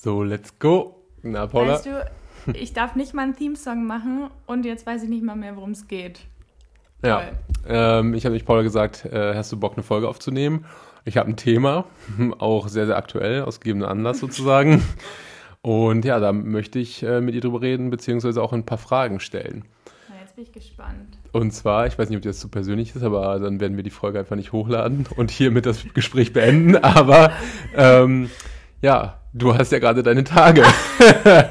So, let's go. Na, Paula? Weißt du, ich darf nicht mal einen Theme-Song machen und jetzt weiß ich nicht mal mehr, worum es geht. ja. Ähm, ich habe mich Paula gesagt, äh, hast du Bock, eine Folge aufzunehmen? Ich habe ein Thema, auch sehr, sehr aktuell, aus gegebenem Anlass sozusagen. Und ja, da möchte ich äh, mit ihr drüber reden, beziehungsweise auch ein paar Fragen stellen. Na, jetzt bin ich gespannt. Und zwar, ich weiß nicht, ob das zu persönlich ist, aber dann werden wir die Folge einfach nicht hochladen und hiermit das Gespräch beenden. Aber ähm, ja, du hast ja gerade deine Tage.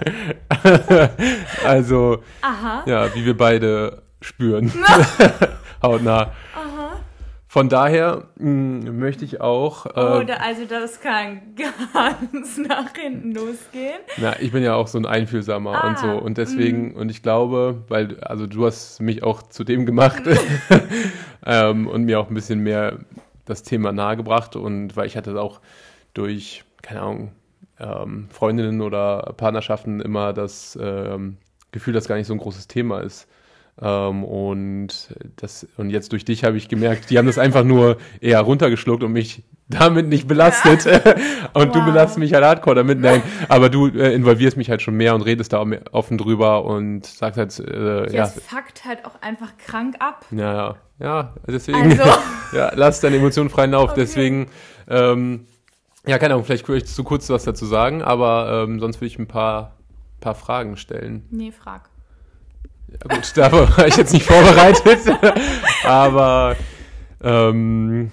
also, Aha. ja, wie wir beide spüren. Hautnah. Aha. Von daher mh, möchte ich auch. Äh, Oh, da, also das kann ganz nach hinten losgehen. Na, ich bin ja auch so ein Einfühlsamer Ah, und so. Und deswegen, und ich glaube, weil, also du hast mich auch zu dem gemacht ähm, und mir auch ein bisschen mehr das Thema nahegebracht. Und weil ich hatte auch durch, keine Ahnung, ähm, Freundinnen oder Partnerschaften immer das ähm, Gefühl, dass gar nicht so ein großes Thema ist. Ähm, und das, und jetzt durch dich habe ich gemerkt, die haben das einfach nur eher runtergeschluckt und mich damit nicht belastet. und du Wow. belastest mich halt hardcore damit. Nein, aber du äh, involvierst mich halt schon mehr und redest da offen drüber und sagst halt, äh, ja, Jetzt fuckt halt auch einfach krank ab. ja, ja, ja, deswegen, Also. ja, lass deine Emotionen freien Lauf. Okay. Deswegen, ähm, ja, keine Ahnung, vielleicht würde ich zu kurz was dazu sagen, aber ähm, sonst würde ich ein paar, paar Fragen stellen. Nee, frag. Ja, gut, da war ich jetzt nicht vorbereitet, aber ähm,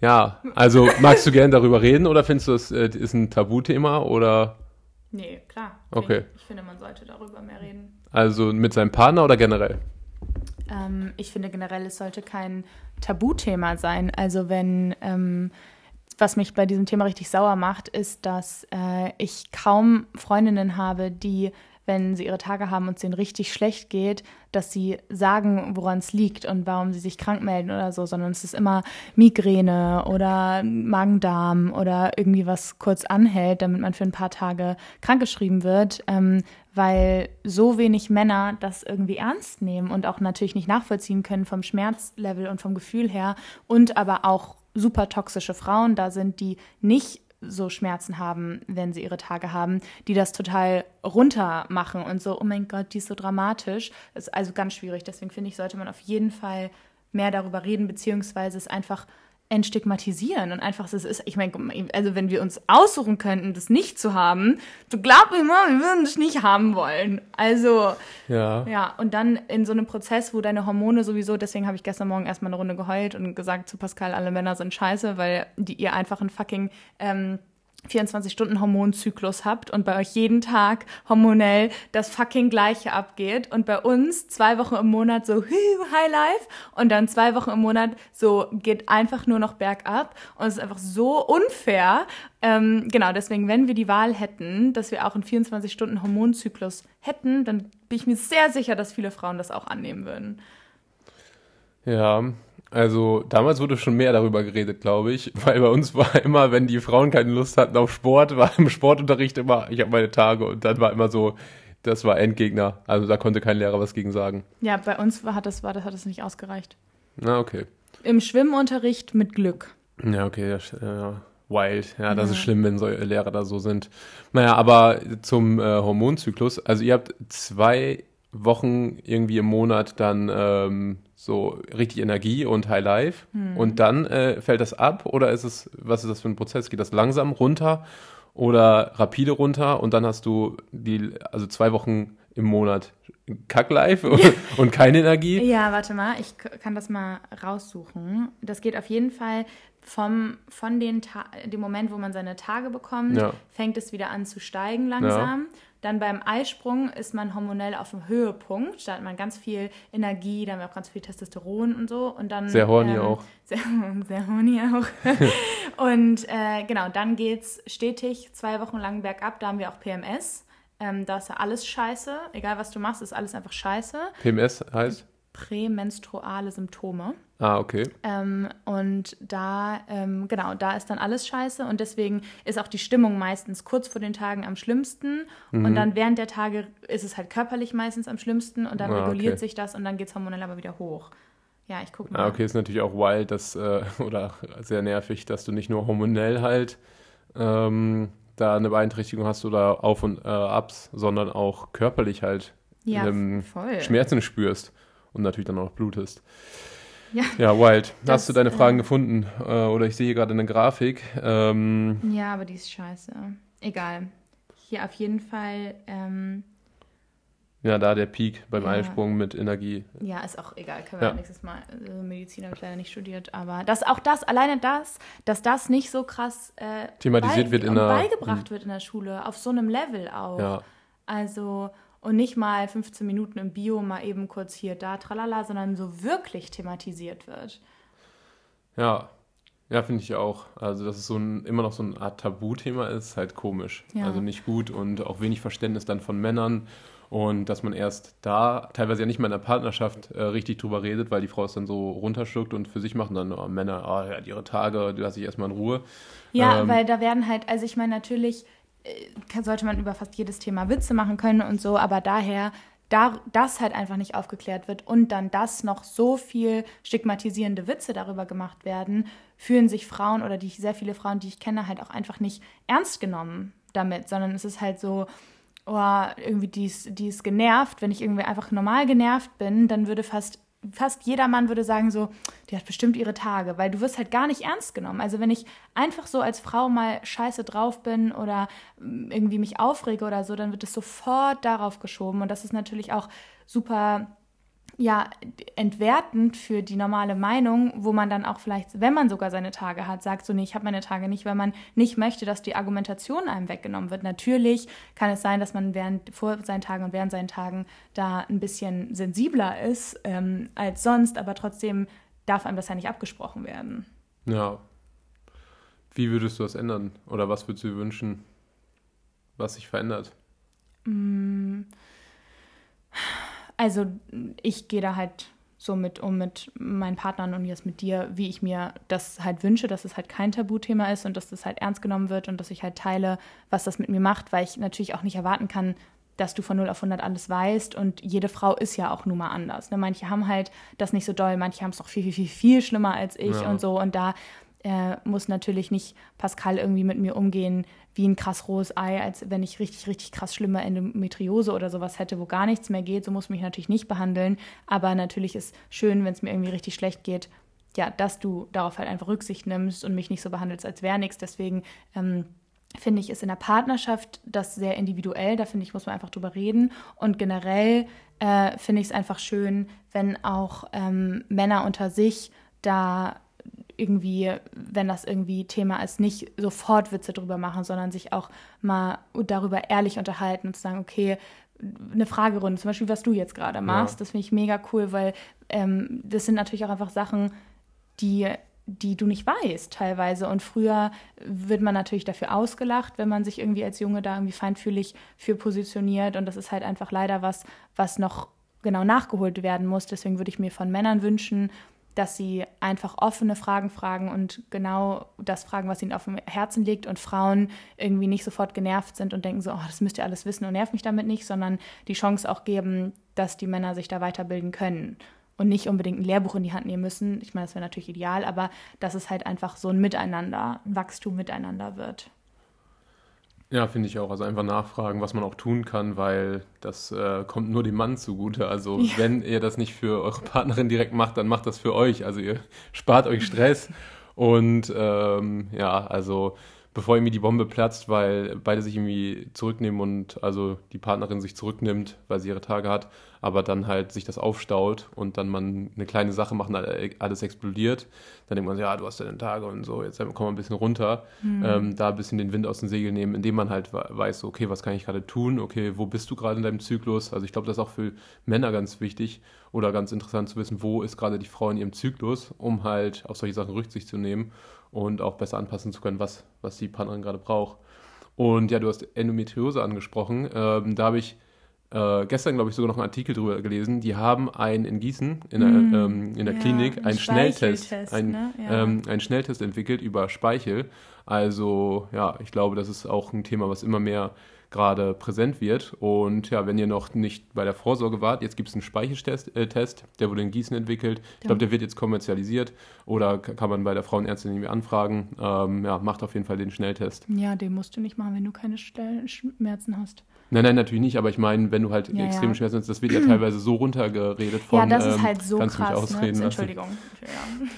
ja, also magst du gern darüber reden oder findest du, es äh, ist ein Tabuthema oder Nee, klar. Okay. Ich finde, man sollte darüber mehr reden. also mit seinem Partner oder generell? Ähm, ich finde generell, es sollte kein Tabuthema sein. Also wenn, ähm, was mich bei diesem Thema richtig sauer macht, ist, dass äh, ich kaum Freundinnen habe, die, wenn sie ihre Tage haben und es ihnen richtig schlecht geht, dass sie sagen, woran es liegt und warum sie sich krank melden oder so, sondern es ist immer Migräne oder Magen-Darm oder irgendwie was kurz anhält, damit man für ein paar Tage krankgeschrieben wird, ähm, weil so wenig Männer das irgendwie ernst nehmen und auch natürlich nicht nachvollziehen können vom Schmerzlevel und vom Gefühl her und aber auch super toxische Frauen da sind, die nicht so Schmerzen haben, wenn sie ihre Tage haben, die das total runter machen und so, oh mein Gott, die ist so dramatisch. Das ist also ganz schwierig. Deswegen finde ich, sollte man auf jeden Fall mehr darüber reden, beziehungsweise es einfach entstigmatisieren und einfach, es ist, ich meine, also wenn wir uns aussuchen könnten, das nicht zu haben, du glaub mir mal, wir würden das nicht haben wollen. Also, Ja. ja, und dann in so einem Prozess, wo deine Hormone sowieso, deswegen habe ich gestern Morgen erstmal eine Runde geheult und gesagt zu Pascal, alle Männer sind scheiße, weil die ihr einfach einen fucking ähm, 24-Stunden-Hormonzyklus habt und bei euch jeden Tag hormonell das fucking Gleiche abgeht und bei uns zwei Wochen im Monat so High Life und dann zwei Wochen im Monat so geht einfach nur noch bergab und es ist einfach so unfair. Ähm, genau, deswegen, wenn wir die Wahl hätten, dass wir auch einen 24-Stunden-Hormonzyklus hätten, dann bin ich mir sehr sicher, dass viele Frauen das auch annehmen würden. Ja, also damals wurde schon mehr darüber geredet, glaube ich, weil bei uns war immer, wenn die Frauen keine Lust hatten auf Sport, war im Sportunterricht immer, ich habe meine Tage und dann war immer so, das war Endgegner. Also da konnte kein Lehrer was gegen sagen. Ja, bei uns war, hat, das, war, das, hat das nicht ausgereicht. Na, okay. Im Schwimmunterricht mit Glück. Ja, okay, das, äh, wild. Ja, das ist schlimm, wenn so Lehrer da so sind. Naja, aber zum äh, Hormonzyklus, also ihr habt zwei Wochen irgendwie im Monat dann ähm, so richtig Energie und High Life und dann äh, fällt das ab oder ist es, was ist das für ein Prozess? Geht das langsam runter oder rapide runter und dann hast du die, also zwei Wochen im Monat Kack-Life und, und keine Energie? Ja, warte mal, ich kann das mal raussuchen. Das geht auf jeden Fall vom, von den Ta dem Moment, wo man seine Tage bekommt, Ja. fängt es wieder an zu steigen langsam. Dann beim Eisprung ist man hormonell auf dem Höhepunkt. Da hat man ganz viel Energie, da haben wir auch ganz viel Testosteron und so. Und dann, Sehr horny auch. Sehr, sehr horny auch. und äh, genau, dann geht's stetig zwei Wochen lang bergab. Da haben wir auch PMS. Ähm, da ist ja alles scheiße. Egal was du machst, ist alles einfach scheiße PMS heißt? prämenstruale Symptome. Ah, okay. Ähm, und da, ähm, genau, da ist dann alles scheiße und deswegen ist auch die Stimmung meistens kurz vor den Tagen am schlimmsten Mhm. und dann während der Tage ist es halt körperlich meistens am schlimmsten und dann Ah, reguliert okay. sich das und dann geht es hormonell aber wieder hoch. Ja, ich gucke mal. Ah, okay, ist natürlich auch wild, dass, äh, oder sehr nervig, dass du nicht nur hormonell halt ähm, da eine Beeinträchtigung hast oder Auf und äh, Abs, sondern auch körperlich halt Ja, voll. Schmerzen spürst und natürlich dann auch blutest. Ja. Ja, wild. Das, Hast du deine Fragen äh, gefunden? Äh, oder ich sehe hier gerade eine Grafik. Ähm, Ja, aber die ist scheiße. Egal. Hier auf jeden Fall, ähm, ja, da der Peak beim Ja. Einsprung mit Energie. ja, ist auch egal, können wir Ja. nächstes Mal. Also Medizin habe ich leider nicht studiert, aber das, auch das, alleine das, dass das nicht so krass äh, Thematisiert wird in der- beigebracht wird in der Schule, auf so einem Level auch. Ja. Also, und nicht mal 15 Minuten im Bio mal eben kurz hier, da, tralala, sondern so wirklich thematisiert wird. Ja, ja, finde ich auch. Also, dass es so ein, immer noch so eine Art Tabuthema ist, halt komisch. Ja. Also nicht gut und auch wenig Verständnis dann von Männern. Und dass man erst da, teilweise ja nicht mal in der Partnerschaft, äh, richtig drüber redet, weil die Frau es dann so runterschluckt und für sich macht und dann oh, Männer, oh, ja, ihre Tage, die lasse ich erstmal in Ruhe. Ja, Ähm, weil da werden halt, also ich meine, natürlich sollte man über fast jedes Thema Witze machen können und so, aber daher, da das halt einfach nicht aufgeklärt wird und dann das noch so viel stigmatisierende Witze darüber gemacht werden, fühlen sich Frauen oder die sehr viele Frauen, die ich kenne, halt auch einfach nicht ernst genommen damit, sondern es ist halt so, oh, irgendwie die ist, die ist genervt. Wenn ich irgendwie einfach normal genervt bin, dann würde fast, fast jeder Mann würde sagen so, die hat bestimmt ihre Tage, weil du wirst halt gar nicht ernst genommen. Also wenn ich einfach so als Frau mal scheiße drauf bin oder mm, irgendwie mich aufrege oder so, dann wird es sofort darauf geschoben. Und das ist natürlich auch super ja, entwertend für die normale Meinung, wo man dann auch vielleicht, wenn man sogar seine Tage hat, sagt so, nee, ich habe meine Tage nicht, weil man nicht möchte, dass die Argumentation einem weggenommen wird. Natürlich kann es sein, dass man während vor seinen Tagen und während seinen Tagen da ein bisschen sensibler ist ähm, als sonst, aber trotzdem darf einem das ja nicht abgesprochen werden. Ja. Wie würdest du das ändern? Oder was würdest du dir wünschen, was sich verändert? Also ich gehe da halt so mit um mit meinen Partnern und jetzt mit dir, wie ich mir das halt wünsche, dass es halt kein Tabuthema ist und dass das halt ernst genommen wird und dass ich halt teile, was das mit mir macht, weil ich natürlich auch nicht erwarten kann, dass du von 0 auf 100 alles weißt und jede Frau ist ja auch nun mal anders. Ne? Manche haben halt das nicht so doll, manche haben es noch viel, viel, viel, viel schlimmer als ich Ja. und so und da äh, muss natürlich nicht Pascal irgendwie mit mir umgehen wie ein krass rohes Ei, als wenn ich richtig, richtig krass schlimme Endometriose oder sowas hätte, wo gar nichts mehr geht. So muss mich natürlich nicht behandeln. Aber natürlich ist schön, wenn es mir irgendwie richtig schlecht geht, ja, dass du darauf halt einfach Rücksicht nimmst und mich nicht so behandelst, als wäre nichts. Deswegen ähm, finde ich, ist in der Partnerschaft das sehr individuell. Da finde ich, muss man einfach drüber reden. Und generell äh, finde ich es einfach schön, wenn auch ähm, Männer unter sich da irgendwie, wenn das irgendwie Thema ist, nicht sofort Witze drüber machen, sondern sich auch mal darüber ehrlich unterhalten und zu sagen, okay, eine Fragerunde, zum Beispiel, was du jetzt gerade machst, Ja. das finde ich mega cool, weil ähm, das sind natürlich auch einfach Sachen, die, die du nicht weißt teilweise. Und früher wird man natürlich dafür ausgelacht, wenn man sich irgendwie als Junge da irgendwie feinfühlig für positioniert. Und das ist halt einfach leider was, was noch genau nachgeholt werden muss. Deswegen würde ich mir von Männern wünschen, dass sie einfach offene Fragen fragen und genau das fragen, was ihnen auf dem Herzen liegt und Frauen irgendwie nicht sofort genervt sind und denken so, oh, das müsst ihr alles wissen und nervt mich damit nicht, sondern die Chance auch geben, dass die Männer sich da weiterbilden können und nicht unbedingt ein Lehrbuch in die Hand nehmen müssen. Ich meine, das wäre natürlich ideal, aber dass es halt einfach so ein Miteinander, ein Wachstum miteinander wird. Ja, finde ich auch. Also einfach nachfragen, was man auch tun kann, weil das äh, kommt nur dem Mann zugute. Also Ja. wenn ihr das nicht für eure Partnerin direkt macht, dann macht das für euch. Also ihr spart euch Stress. Und ähm, ja, also bevor irgendwie die Bombe platzt, weil beide sich irgendwie zurücknehmen und also die Partnerin sich zurücknimmt, weil sie ihre Tage hat, aber dann halt sich das aufstaut und dann man eine kleine Sache macht und alles explodiert, dann denkt man so, ja, du hast deine Tage und so, jetzt kommen wir ein bisschen runter, ähm, da ein bisschen den Wind aus den Segeln nehmen, indem man halt we- weiß, okay, was kann ich gerade tun, okay, wo bist du gerade in deinem Zyklus? Also ich glaube, das ist auch für Männer ganz wichtig oder ganz interessant zu wissen, wo ist gerade die Frau in ihrem Zyklus, um halt auf solche Sachen Rücksicht zu nehmen und auch besser anpassen zu können, was, was die Partnerin gerade braucht. Und ja, du hast Endometriose angesprochen. Ähm, da habe ich äh, gestern, glaube ich, sogar noch einen Artikel drüber gelesen. Die haben einen in Gießen, in der, Mm, ähm, in der ja, Klinik, einen einen Schnelltest, ein, ne? Ja. ähm, einen Schnelltest entwickelt über Speichel. Also ja, ich glaube, das ist auch ein Thema, was immer mehr gerade präsent wird. Und ja, wenn ihr noch nicht bei der Vorsorge wart, jetzt gibt es einen Speicheltest, äh, Test, der wurde in Gießen entwickelt. Ich glaube, der wird jetzt kommerzialisiert oder kann man bei der Frauenärztin irgendwie anfragen. Ähm, ja, macht auf jeden Fall den Schnelltest. Ja, den musst du nicht machen, wenn du keine Schmerzen hast. Nein, nein, natürlich nicht, aber ich meine, wenn du halt ja, extreme ja. Schmerzen hast, das wird ja teilweise so runtergeredet von. Ja, das ist ähm, halt so krass. Ne? Entschuldigung. Ja.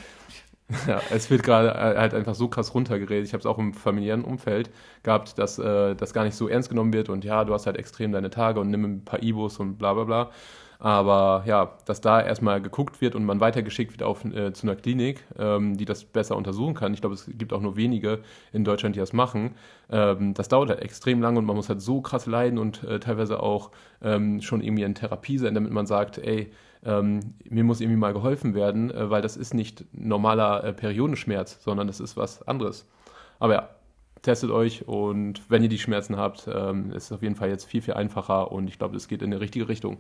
Ja, es wird gerade äh, halt einfach so krass runtergeredet. Ich habe es auch im familiären Umfeld gehabt, dass äh, das gar nicht so ernst genommen wird und ja, du hast halt extrem deine Tage und nimm ein paar Ibos und bla bla bla. Aber ja, dass da erstmal geguckt wird und man weitergeschickt wird auf, äh, zu einer Klinik, ähm, die das besser untersuchen kann. Ich glaube, es gibt auch nur wenige in Deutschland, die das machen. Ähm, das dauert halt extrem lange und man muss halt so krass leiden und äh, teilweise auch ähm, schon irgendwie in Therapie sein, damit man sagt, ey, ähm, mir muss irgendwie mal geholfen werden, äh, weil das ist nicht normaler äh, Periodenschmerz, sondern das ist was anderes. Aber ja, testet euch und wenn ihr die Schmerzen habt, ähm, ist es auf jeden Fall jetzt viel, viel einfacher und ich glaube, es geht in die richtige Richtung.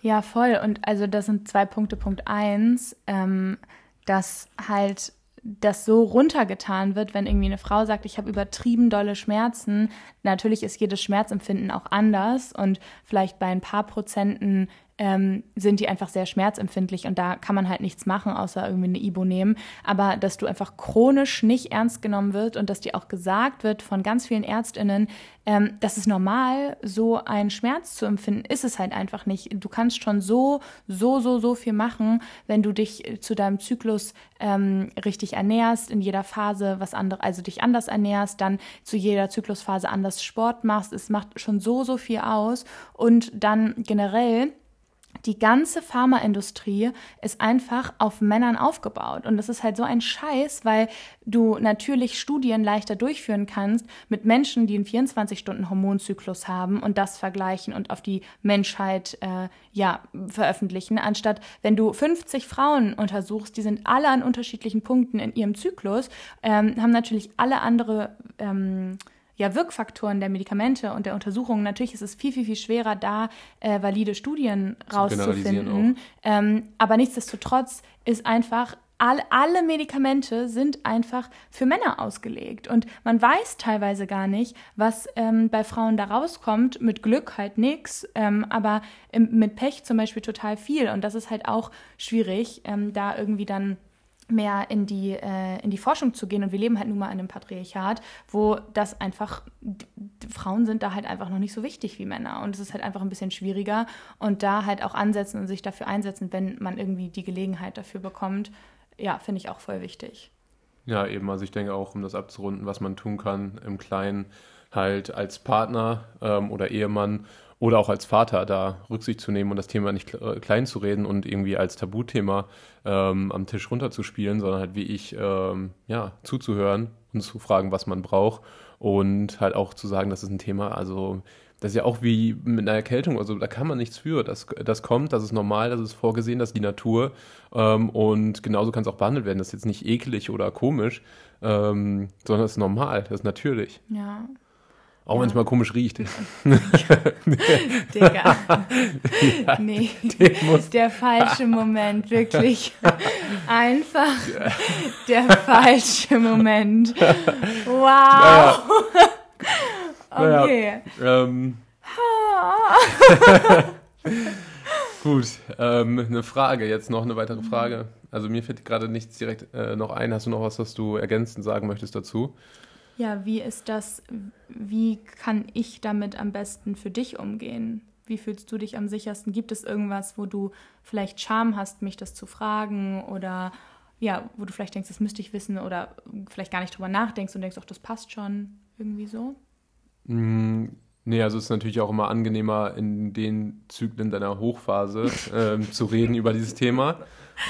Ja, voll. Und also das sind zwei Punkte. Punkt eins, ähm, dass halt das so runtergetan wird, wenn irgendwie eine Frau sagt, ich habe übertrieben dolle Schmerzen. Natürlich ist jedes Schmerzempfinden auch anders und vielleicht bei ein paar Prozenten ähm, sind die einfach sehr schmerzempfindlich und da kann man halt nichts machen, außer irgendwie eine Ibo nehmen. Aber dass du einfach chronisch nicht ernst genommen wird und dass dir auch gesagt wird von ganz vielen ÄrztInnen, ähm, das ist normal, so einen Schmerz zu empfinden, ist es halt einfach nicht. Du kannst schon so, so, so, so viel machen, wenn du dich zu deinem Zyklus ähm, richtig ernährst, in jeder Phase was anderes, also dich anders ernährst, dann zu jeder Zyklusphase anders Sport machst. Es macht schon so, so viel aus und dann generell die ganze Pharmaindustrie ist einfach auf Männern aufgebaut. Und das ist halt so ein Scheiß, weil du natürlich Studien leichter durchführen kannst mit Menschen, die einen 24-Stunden-Hormonzyklus haben und das vergleichen und auf die Menschheit äh, ja, veröffentlichen, anstatt wenn du 50 Frauen untersuchst, die sind alle an unterschiedlichen Punkten in ihrem Zyklus, ähm, haben natürlich alle andere ähm, ja, Wirkfaktoren der Medikamente und der Untersuchungen. Natürlich ist es viel, viel, viel schwerer, da äh, valide Studien rauszufinden. Ähm, aber nichtsdestotrotz ist einfach alle, alle Medikamente sind einfach für Männer ausgelegt. Und man weiß teilweise gar nicht, was ähm, bei Frauen da rauskommt. Mit Glück halt nichts, ähm, aber im, mit Pech zum Beispiel total viel. Und das ist halt auch schwierig, ähm, da irgendwie dann mehr in die, äh, in die Forschung zu gehen. Und wir leben halt nun mal in einem Patriarchat, wo das einfach, Frauen sind da halt einfach noch nicht so wichtig wie Männer. Und es ist halt einfach ein bisschen schwieriger. Und da halt auch ansetzen und sich dafür einsetzen, wenn man irgendwie die Gelegenheit dafür bekommt, ja, finde ich auch voll wichtig. Ja, eben. Also ich denke auch, um das abzurunden, was man tun kann im Kleinen, halt als Partner ähm, oder Ehemann oder auch als Vater da Rücksicht zu nehmen und das Thema nicht äh, klein zu reden und irgendwie als Tabuthema ähm, am Tisch runterzuspielen, sondern halt wie ich ähm, ja zuzuhören und zu fragen, was man braucht und halt auch zu sagen, das ist ein Thema, also das ist ja auch wie mit einer Erkältung, also da kann man nichts für. Das, das kommt, das ist normal, das ist vorgesehen, das ist die Natur. Ähm, und genauso kann es auch behandelt werden. Das ist jetzt nicht eklig oder komisch, ähm, sondern das ist normal, das ist natürlich. Ja. Auch ja. wenn es mal komisch riecht. Digga. Ja, nee. Der falsche Moment, wirklich. Einfach der falsche Moment. Wow. Naja. Okay. Ähm. Gut, ähm, eine Frage, jetzt noch eine weitere Frage. Also mir fällt gerade nichts direkt äh, noch ein. Hast du noch was, was du ergänzend sagen möchtest dazu? Ja, wie ist das, wie kann ich damit am besten für dich umgehen? Wie fühlst du dich am sichersten? Gibt es irgendwas, wo du vielleicht Scham hast, mich das zu fragen oder ja, wo du vielleicht denkst, das müsste ich wissen oder vielleicht gar nicht drüber nachdenkst und denkst, ach, das passt schon irgendwie so? Mm, nee, also es ist natürlich auch immer angenehmer, in den Zyklen deiner Hochphase ähm, zu reden über dieses Thema.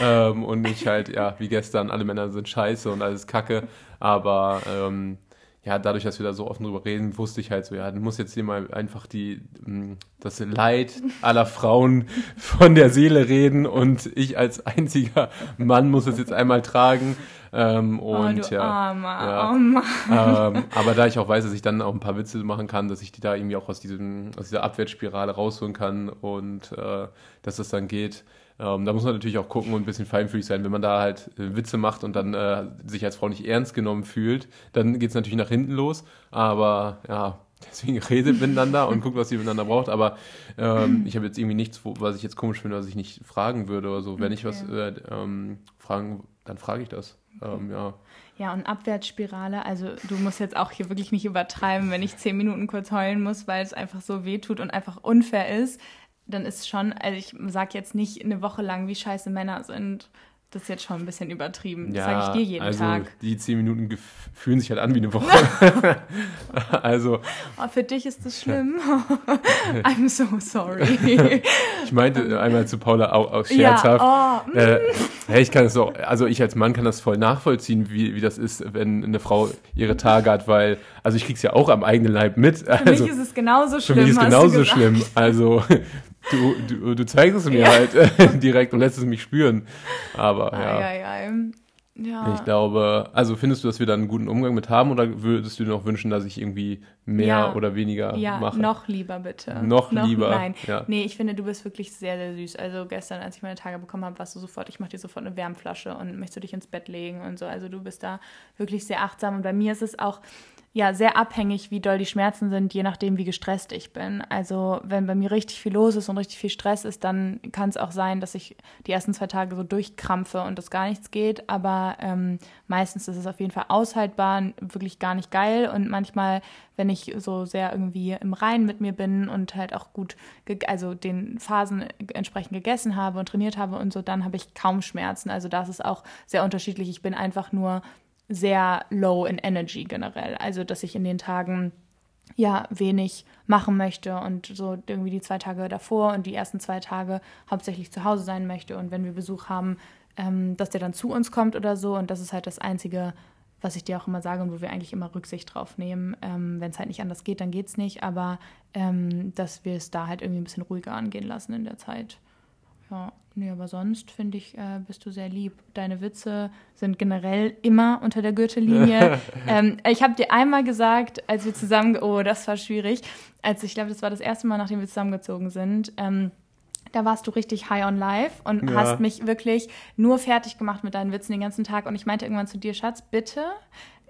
Ähm, und nicht halt, ja, wie gestern, alle Männer sind scheiße und alles Kacke. Aber ähm, ja, dadurch, dass wir da so offen drüber reden, wusste ich halt so, ja, du musst jetzt hier mal einfach die, mm, das Leid aller Frauen von der Seele reden und ich als einziger Mann muss es jetzt einmal tragen. Ähm, oh, und oh, du ja, Armer, ja. Oh. Ähm, aber da ich auch weiß, dass ich dann auch ein paar Witze machen kann, dass ich die da irgendwie auch aus, diesem, aus dieser Abwärtsspirale rausholen kann und äh, dass das dann geht, ähm, da muss man natürlich auch gucken und ein bisschen feinfühlig sein. Wenn man da halt äh, Witze macht und dann äh, sich als Frau nicht ernst genommen fühlt, dann geht es natürlich nach hinten los. Aber ja, deswegen redet miteinander und guckt, was ihr miteinander braucht. Aber ähm, ich habe jetzt irgendwie nichts, wo, was ich jetzt komisch finde, was ich nicht fragen würde oder so. Wenn okay. ich was äh, ähm, fragen, dann frage ich das. Ähm, ja. Ja, und Abwärtsspirale, also du musst jetzt auch hier wirklich nicht übertreiben, wenn ich zehn Minuten kurz heulen muss, weil es einfach so weh tut und einfach unfair ist, dann ist schon, also ich sage jetzt nicht eine Woche lang, wie scheiße Männer sind, das ist jetzt schon ein bisschen übertrieben. Das ja, sage ich dir jeden also Tag. Die zehn Minuten fühlen sich halt an wie eine Woche. also. Oh, für dich ist das schlimm. I'm so sorry. ich meinte einmal zu Paula auch, auch scherzhaft. Ja, oh, äh, hey, ich kann es auch, also ich als Mann kann das voll nachvollziehen, wie, wie das ist, wenn eine Frau ihre Tage hat, weil, also ich krieg's ja auch am eigenen Leib mit. Für also, mich ist es genauso schlimm. Für mich ist es genauso schlimm. Also Du, du, du zeigst es mir ja. halt direkt und lässt es mich spüren. Aber ja. Ei, ei, ei. ja. Ich glaube, also findest du, dass wir da einen guten Umgang mit haben oder würdest du dir noch wünschen, dass ich irgendwie mehr ja. oder weniger ja, mache? Ja, noch lieber bitte. Noch, noch lieber. Nein. Ja. Nee, ich finde, du bist wirklich sehr, sehr süß. Also gestern, als ich meine Tage bekommen habe, warst du sofort, ich mache dir sofort eine Wärmflasche und möchtest du dich ins Bett legen und so. Also du bist da wirklich sehr achtsam und bei mir ist es auch ja sehr abhängig, wie doll die Schmerzen sind, je nachdem, wie gestresst ich bin. Also wenn bei mir richtig viel los ist und richtig viel Stress ist, dann kann es auch sein, dass ich die ersten zwei Tage so durchkrampfe und das gar nichts geht. Aber ähm, meistens ist es auf jeden Fall aushaltbar, wirklich gar nicht geil. Und manchmal, wenn ich so sehr irgendwie im Reinen mit mir bin und halt auch gut, also den Phasen entsprechend gegessen habe und trainiert habe und so, dann habe ich kaum Schmerzen. Also das ist auch sehr unterschiedlich. Ich bin einfach nur sehr low in Energy generell. Also, dass ich in den Tagen ja wenig machen möchte und so irgendwie die zwei Tage davor und die ersten zwei Tage hauptsächlich zu Hause sein möchte und wenn wir Besuch haben, ähm, dass der dann zu uns kommt oder so und das ist halt das Einzige, was ich dir auch immer sage und wo wir eigentlich immer Rücksicht drauf nehmen. Ähm, wenn es halt nicht anders geht, dann geht es nicht, aber ähm, dass wir es da halt irgendwie ein bisschen ruhiger angehen lassen in der Zeit. Ja. Nee, aber sonst finde ich, äh, bist du sehr lieb. Deine Witze sind generell immer unter der Gürtellinie. ähm, ich habe dir einmal gesagt, als wir zusammen, oh, das war schwierig, als ich glaube, das war das erste Mal, nachdem wir zusammengezogen sind. Ähm, da warst du richtig high on life und ja. hast mich wirklich nur fertig gemacht mit deinen Witzen den ganzen Tag. Und ich meinte irgendwann zu dir, Schatz, bitte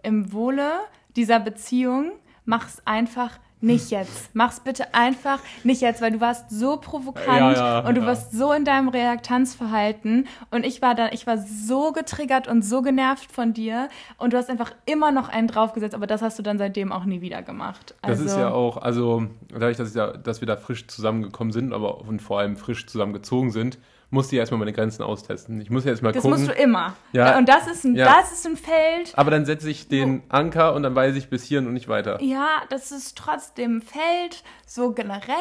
im Wohle dieser Beziehung mach's einfach nicht jetzt. Mach's bitte einfach nicht jetzt, weil du warst so provokant ja, ja, und du ja. warst so in deinem Reaktanzverhalten und ich war da, ich war so getriggert und so genervt von dir und du hast einfach immer noch einen draufgesetzt, aber das hast du dann seitdem auch nie wieder gemacht. Also, das ist ja auch, also dadurch, dass, ja, dass wir da frisch zusammengekommen sind, aber und vor allem frisch zusammengezogen sind, musste ich erstmal meine Grenzen austesten. Ich muss ja erstmal gucken. Das musst du immer. Ja. Und das ist ein, ja. das ist ein Feld. Aber dann setze ich den Anker und dann weiß ich bis hierhin und nicht weiter. Ja, das ist trotzdem ein Feld, so generell,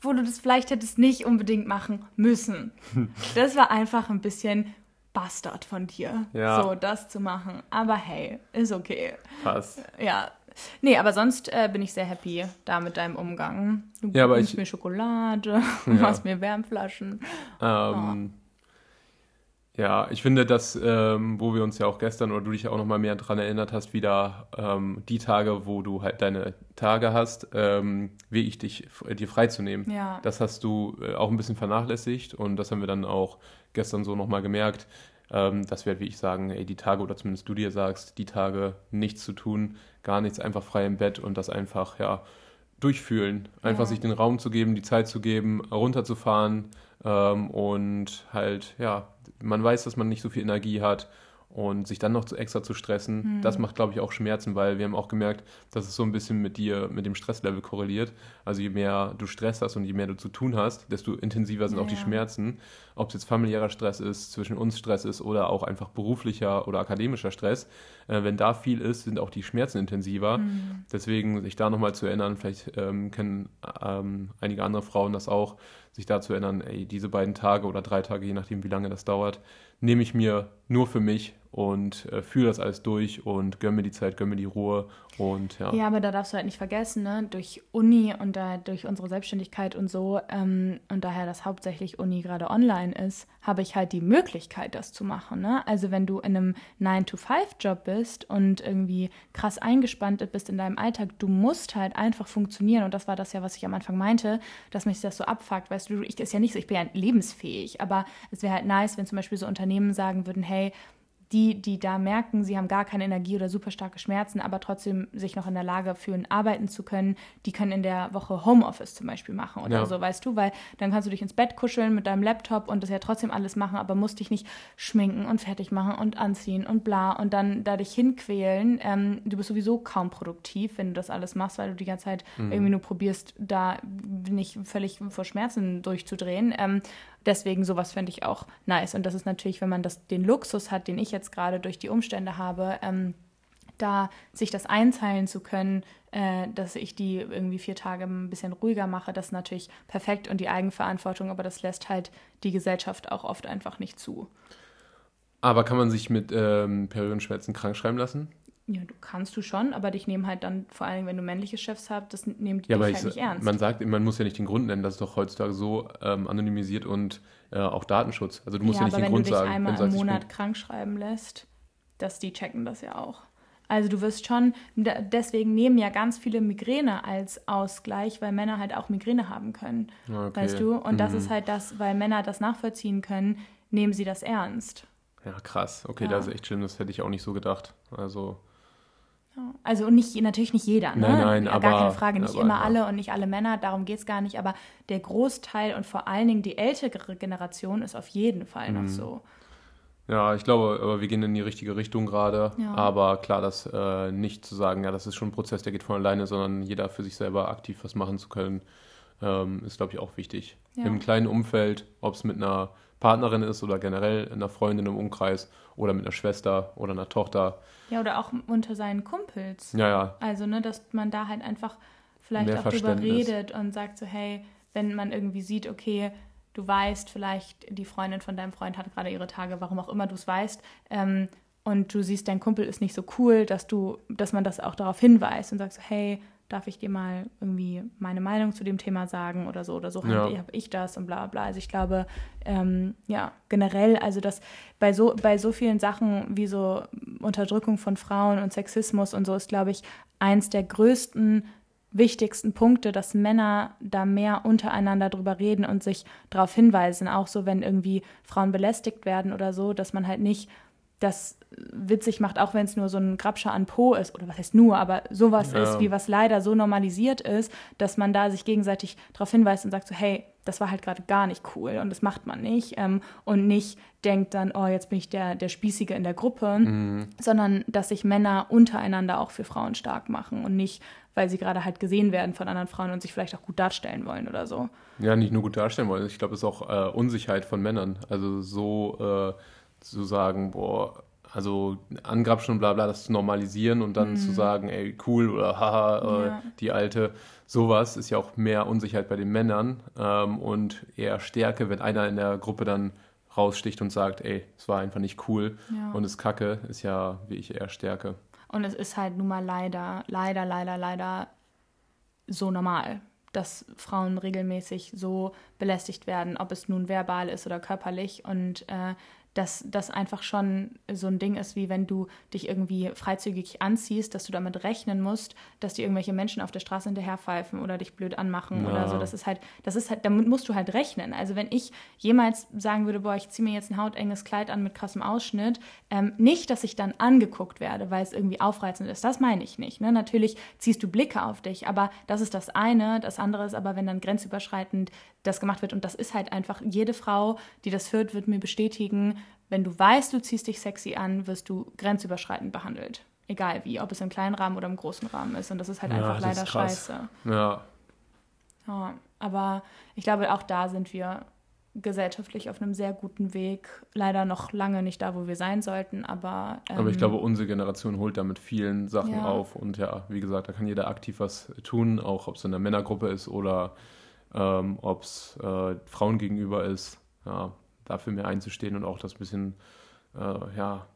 wo du das vielleicht hättest nicht unbedingt machen müssen. das war einfach ein bisschen Bastard von dir, ja. so das zu machen. Aber hey, ist okay. Passt. Ja, Nee, aber sonst äh, bin ich sehr happy da mit deinem Umgang. Du ja, aber ich, mir Schokolade, ja. machst mir Wärmflaschen. Ähm, oh. Ja, ich finde, dass, ähm, wo wir uns ja auch gestern oder du dich auch nochmal mehr daran erinnert hast, wieder ähm, die Tage, wo du halt deine Tage hast, ähm, ich dich, dir freizunehmen. Ja. Das hast du äh, auch ein bisschen vernachlässigt und das haben wir dann auch gestern so nochmal gemerkt, ähm, dass wir halt, wie ich sagen, ey, die Tage oder zumindest du dir sagst, die Tage nichts zu tun, gar nichts, einfach frei im Bett und das einfach, ja, durchfühlen. Einfach ja. sich den Raum zu geben, die Zeit zu geben, runterzufahren ähm, und halt, ja, man weiß, dass man nicht so viel Energie hat und sich dann noch zu extra zu stressen, mhm. das macht, glaube ich, auch Schmerzen, weil wir haben auch gemerkt, dass es so ein bisschen mit dir, mit dem Stresslevel korreliert. Also je mehr du Stress hast und je mehr du zu tun hast, desto intensiver sind ja, auch die Schmerzen. Ob es jetzt familiärer Stress ist, zwischen uns Stress ist oder auch einfach beruflicher oder akademischer Stress. Äh, wenn da viel ist, sind auch die Schmerzen intensiver. Mhm. Deswegen sich da nochmal zu erinnern, vielleicht ähm, kennen ähm, einige andere Frauen das auch, sich da zu erinnern, ey, diese beiden Tage oder drei Tage, je nachdem, wie lange das dauert, nehme ich mir nur für mich und äh, führe das alles durch und gönne mir die Zeit, gönne mir die Ruhe und ja. Ja, aber da darfst du halt nicht vergessen, ne? durch Uni und da, durch unsere Selbstständigkeit und so ähm, und daher, dass hauptsächlich Uni gerade online ist, habe ich halt die Möglichkeit, das zu machen. Ne? Also wenn du in einem 9-to-5-Job bist und irgendwie krass eingespannt bist in deinem Alltag, du musst halt einfach funktionieren und das war das ja, was ich am Anfang meinte, dass mich das so abfuckt, weißt du, ich ist ja nicht so, ich bin ja lebensfähig, aber es wäre halt nice, wenn zum Beispiel so Unternehmen sagen würden, hey, die, die da merken, sie haben gar keine Energie oder super starke Schmerzen, aber trotzdem sich noch in der Lage fühlen, arbeiten zu können, die können in der Woche Homeoffice zum Beispiel machen oder ja. so, weißt du, weil dann kannst du dich ins Bett kuscheln mit deinem Laptop und das ja trotzdem alles machen, aber musst dich nicht schminken und fertig machen und anziehen und bla und dann da dich hinquälen. Ähm, du bist sowieso kaum produktiv, wenn du das alles machst, weil du die ganze Zeit mhm. irgendwie nur probierst, da nicht völlig vor Schmerzen durchzudrehen. Ähm, deswegen sowas fände ich auch nice. Und das ist natürlich, wenn man das, den Luxus hat, den ich jetzt gerade durch die Umstände habe, ähm, da sich das einteilen zu können, äh, dass ich die irgendwie vier Tage ein bisschen ruhiger mache, das ist natürlich perfekt und die Eigenverantwortung, aber das lässt halt die Gesellschaft auch oft einfach nicht zu. Aber kann man sich mit ähm, Periodenschmerzen krank schreiben lassen? Ja, du kannst du schon, aber dich nehmen halt dann, vor allem wenn du männliche Chefs habt, das nimmt ja, dich halt nicht ernst. Man sagt, man muss ja nicht den Grund nennen, das ist doch heutzutage so ähm, anonymisiert und äh, auch Datenschutz. Also du musst ja, ja nicht den Grund sagen. Wenn du dich einmal im Monat krank schreiben lässt, dass die checken das ja auch. Also du wirst schon, deswegen nehmen ja ganz viele Migräne als Ausgleich, weil Männer halt auch Migräne haben können. Okay. Weißt du? Und mhm. das ist halt das, weil Männer das nachvollziehen können, nehmen sie das ernst. Ja, krass. Okay, ja. das ist echt schlimm, das hätte ich auch nicht so gedacht. Also. Also nicht, natürlich nicht jeder, ne? Nein, nein, Gar aber, keine Frage, nicht aber, immer ja. alle und nicht alle Männer, darum geht es gar nicht, aber der Großteil und vor allen Dingen die ältere Generation ist auf jeden Fall mhm. noch so. Ja, ich glaube, wir gehen in die richtige Richtung gerade. Ja. Aber klar, das äh, nicht zu sagen, ja, das ist schon ein Prozess, der geht von alleine, sondern jeder für sich selber aktiv was machen zu können, ähm, ist, glaube ich, auch wichtig. Ja. Im kleinen Umfeld, ob es mit einer Partnerin ist oder generell einer Freundin im Umkreis oder mit einer Schwester oder einer Tochter. Ja, oder auch unter seinen Kumpels. Ja, ja. Also, ne, dass man da halt einfach vielleicht Mehr auch drüber redet und sagt so, hey, wenn man irgendwie sieht, okay, du weißt vielleicht, die Freundin von deinem Freund hat gerade ihre Tage, warum auch immer du es weißt, ähm, und du siehst, dein Kumpel ist nicht so cool, dass du, dass man das auch darauf hinweist und sagst, hey, darf ich dir mal irgendwie meine Meinung zu dem Thema sagen oder so oder so ja. habe ich das und bla bla. Also ich glaube, ähm, ja, generell, also dass bei so, bei so vielen Sachen wie so Unterdrückung von Frauen und Sexismus und so ist, glaube ich, eins der größten wichtigsten Punkte, dass Männer da mehr untereinander drüber reden und sich darauf hinweisen, auch so, wenn irgendwie Frauen belästigt werden oder so, dass man halt nicht das witzig macht, auch wenn es nur so ein Grabscher an Po ist, oder was heißt nur, aber sowas ja. ist, wie was leider so normalisiert ist, dass man da sich gegenseitig darauf hinweist und sagt so, hey, das war halt gerade gar nicht cool und das macht man nicht ähm, und nicht denkt dann, oh, jetzt bin ich der, der Spießige in der Gruppe, mhm. sondern dass sich Männer untereinander auch für Frauen stark machen und nicht, weil sie gerade halt gesehen werden von anderen Frauen und sich vielleicht auch gut darstellen wollen oder so. Ja, nicht nur gut darstellen wollen, ich glaube, es ist auch äh, Unsicherheit von Männern, also so äh, zu sagen, boah, also Angrapschen und bla bla, das zu normalisieren und dann mhm. zu sagen, ey, cool oder haha, äh, ja. die alte, sowas ist ja auch mehr Unsicherheit bei den Männern ähm, und eher Stärke, wenn einer in der Gruppe dann raussticht und sagt, ey, es war einfach nicht cool ja. und es kacke, ist ja wie ich eher Stärke. Und es ist halt nun mal leider, leider, leider, leider so normal, dass Frauen regelmäßig so belästigt werden, ob es nun verbal ist oder körperlich. Und äh, dass das einfach schon so ein Ding ist, wie wenn du dich irgendwie freizügig anziehst, dass du damit rechnen musst, dass dir irgendwelche Menschen auf der Straße hinterherpfeifen oder dich blöd anmachen ja. oder so. Das ist halt, das ist halt, damit musst du halt rechnen. Also wenn ich jemals sagen würde, boah, ich ziehe mir jetzt ein hautenges Kleid an mit krassem Ausschnitt, ähm, nicht, dass ich dann angeguckt werde, weil es irgendwie aufreizend ist. Das meine ich nicht. Ne? Natürlich ziehst du Blicke auf dich, aber das ist das eine. Das andere ist aber, wenn dann grenzüberschreitend das gemacht wird. Und das ist halt einfach, jede Frau, die das hört, wird mir bestätigen, wenn du weißt, du ziehst dich sexy an, wirst du grenzüberschreitend behandelt. Egal wie, ob es im kleinen Rahmen oder im großen Rahmen ist. Und das ist halt ja, einfach leider scheiße. Ja. ja. Aber ich glaube, auch da sind wir gesellschaftlich auf einem sehr guten Weg. Leider noch lange nicht da, wo wir sein sollten, aber. Ähm, aber ich glaube, unsere Generation holt da mit vielen Sachen ja. auf. Und ja, wie gesagt, da kann jeder aktiv was tun, auch ob es in der Männergruppe ist oder ähm, ob es äh, Frauen gegenüber ist, ja, dafür mehr einzustehen und auch das bisschen, äh, ja.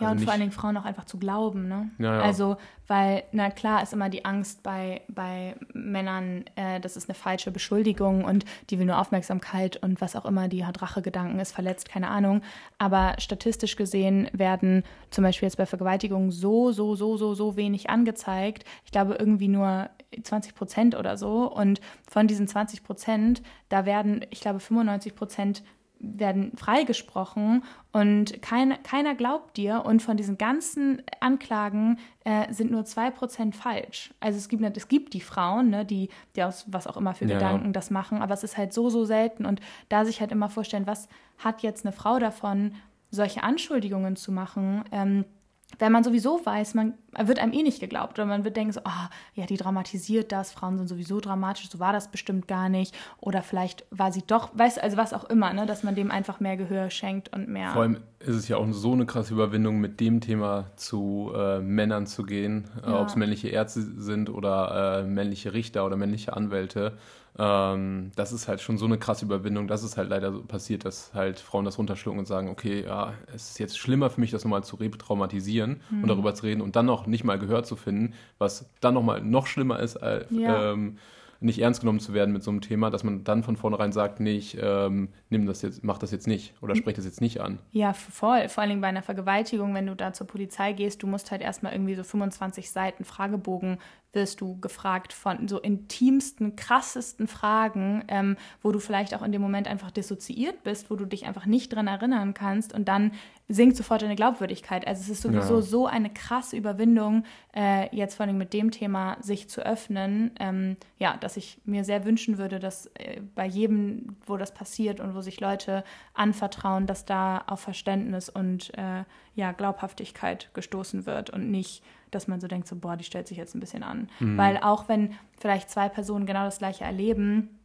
Also ja, und vor allen Dingen Frauen auch einfach zu glauben, ne? Ja, ja. Also, weil, na klar, ist immer die Angst bei, bei Männern, äh, das ist eine falsche Beschuldigung und die will nur Aufmerksamkeit und was auch immer, die hat Rachegedanken, ist verletzt, keine Ahnung. Aber statistisch gesehen werden zum Beispiel jetzt bei Vergewaltigungen so, so, so, so, so wenig angezeigt. Ich glaube, irgendwie nur 20 Prozent oder so. Und von diesen 20 Prozent, da werden, ich glaube, 95 Prozent werden freigesprochen und kein, keiner glaubt dir und von diesen ganzen Anklagen äh, sind nur 2% falsch. Also es gibt, es gibt die Frauen, ne, die, die aus was auch immer für ja. Gedanken das machen, aber es ist halt so, so selten und da sich halt immer vorstellen, was hat jetzt eine Frau davon, solche Anschuldigungen zu machen, ähm, wenn man sowieso weiß, man wird einem eh nicht geglaubt oder man wird denken so, ah, ja, die dramatisiert das, Frauen sind sowieso dramatisch, so war das bestimmt gar nicht oder vielleicht war sie doch, weiß also was auch immer, ne, dass man dem einfach mehr Gehör schenkt und mehr. Vor allem ist es ja auch so eine krasse Überwindung, mit dem Thema zu äh, Männern zu gehen, äh, ja. ob es männliche Ärzte sind oder äh, männliche Richter oder männliche Anwälte. Ähm, das ist halt schon so eine krasse Überwindung, dass es halt leider so passiert, dass halt Frauen das runterschlucken und sagen, okay, ja, es ist jetzt schlimmer für mich, das nochmal zu retraumatisieren mhm. und darüber zu reden und dann noch nicht mal Gehör zu finden, was dann nochmal noch schlimmer ist, als, ja. ähm, nicht ernst genommen zu werden mit so einem Thema, dass man dann von vornherein sagt, nee, ich ähm, nimm das jetzt, mach das jetzt nicht oder sprech das jetzt nicht an. Ja, voll. Vor allem bei einer Vergewaltigung, wenn du da zur Polizei gehst, du musst halt erstmal irgendwie so 25 Seiten Fragebogen wirst du gefragt von so intimsten, krassesten Fragen, ähm, wo du vielleicht auch in dem Moment einfach dissoziiert bist, wo du dich einfach nicht dran erinnern kannst und dann sinkt sofort deine Glaubwürdigkeit. Also es ist sowieso ja. so eine krasse Überwindung, äh, jetzt vor allem mit dem Thema sich zu öffnen, ähm, ja, dass ich mir sehr wünschen würde, dass äh, bei jedem, wo das passiert und wo sich Leute anvertrauen, dass da auf Verständnis und äh, ja, Glaubhaftigkeit gestoßen wird und nicht dass man so denkt, so, boah, die stellt sich jetzt ein bisschen an. Mhm. Weil auch wenn vielleicht zwei Personen genau das gleiche erleben,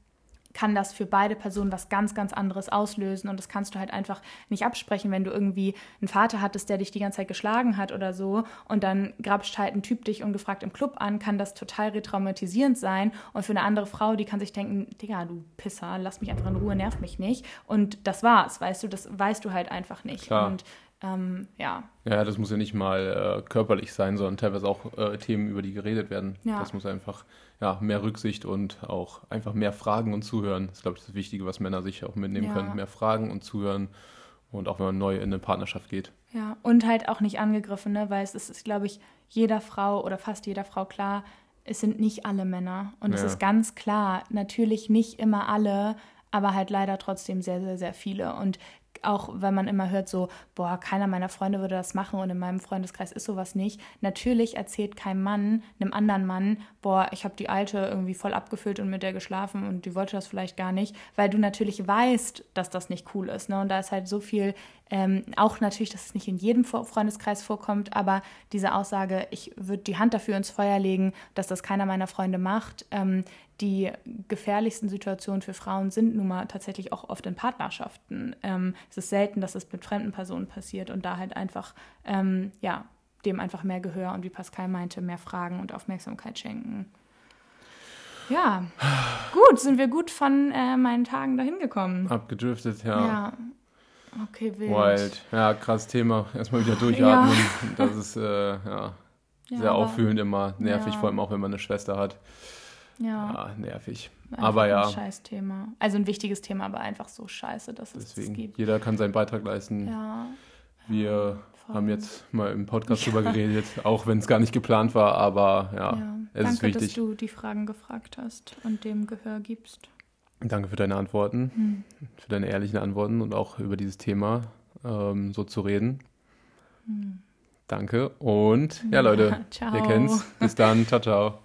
kann das für beide Personen was ganz, ganz anderes auslösen. Und das kannst du halt einfach nicht absprechen, wenn du irgendwie einen Vater hattest, der dich die ganze Zeit geschlagen hat oder so. Und dann grapscht halt ein Typ dich ungefragt im Club an, kann das total retraumatisierend sein. Und für eine andere Frau, die kann sich denken, Digga, du Pisser, lass mich einfach in Ruhe, nerv mich nicht. Und das war's, weißt du, das weißt du halt einfach nicht. Klar. Und ähm, ja. Ja, das muss ja nicht mal äh, körperlich sein, sondern teilweise auch äh, Themen, über die geredet werden. Ja. Das muss einfach ja, mehr Rücksicht und auch einfach mehr Fragen und Zuhören. Das ist, glaube ich, das Wichtige, was Männer sich auch mitnehmen ja. können. Mehr Fragen und Zuhören. Und auch wenn man neu in eine Partnerschaft geht. Ja, und halt auch nicht angegriffen, ne? weil es ist, glaube ich, jeder Frau oder fast jeder Frau klar, es sind nicht alle Männer. Und ja. es ist ganz klar, natürlich nicht immer alle, aber halt leider trotzdem sehr, sehr, sehr viele. Und auch wenn man immer hört, so, boah, keiner meiner Freunde würde das machen und in meinem Freundeskreis ist sowas nicht. Natürlich erzählt kein Mann einem anderen Mann, boah, ich habe die Alte irgendwie voll abgefüllt und mit der geschlafen und die wollte das vielleicht gar nicht, weil du natürlich weißt, dass das nicht cool ist. Ne? Und da ist halt so viel ähm, auch natürlich, dass es nicht in jedem Freundeskreis vorkommt, aber diese Aussage, ich würde die Hand dafür ins Feuer legen, dass das keiner meiner Freunde macht. Ähm, die gefährlichsten Situationen für Frauen sind nun mal tatsächlich auch oft in Partnerschaften. Ähm, es ist selten, dass es mit fremden Personen passiert und da halt einfach, ähm, ja, dem einfach mehr Gehör und wie Pascal meinte, mehr Fragen und Aufmerksamkeit schenken. Ja, gut, sind wir gut von äh, meinen Tagen dahin gekommen. Abgedriftet, ja. Ja, Okay, wild. Wild. Ja, krasses Thema. Erstmal wieder durchatmen. Ja. Das ist äh, ja, ja, sehr auffühlend immer. Nervig, ja. vor allem auch, wenn man eine Schwester hat. Ja. ja nervig. Einfach aber ja. Ein scheiß Thema. Also ein wichtiges Thema, aber einfach so scheiße, dass es Deswegen, das gibt. Jeder kann seinen Beitrag leisten. Ja. Wir Voll. haben jetzt mal im Podcast drüber geredet, auch wenn es gar nicht geplant war, aber ja, es Danke, ist wichtig. dass du die Fragen gefragt hast und dem Gehör gibst. Danke für deine Antworten, hm. für deine ehrlichen Antworten und auch über dieses Thema ähm, so zu reden. Hm. Danke und ja, Leute, ja, ihr kennt's. Bis dann. Ciao, ciao.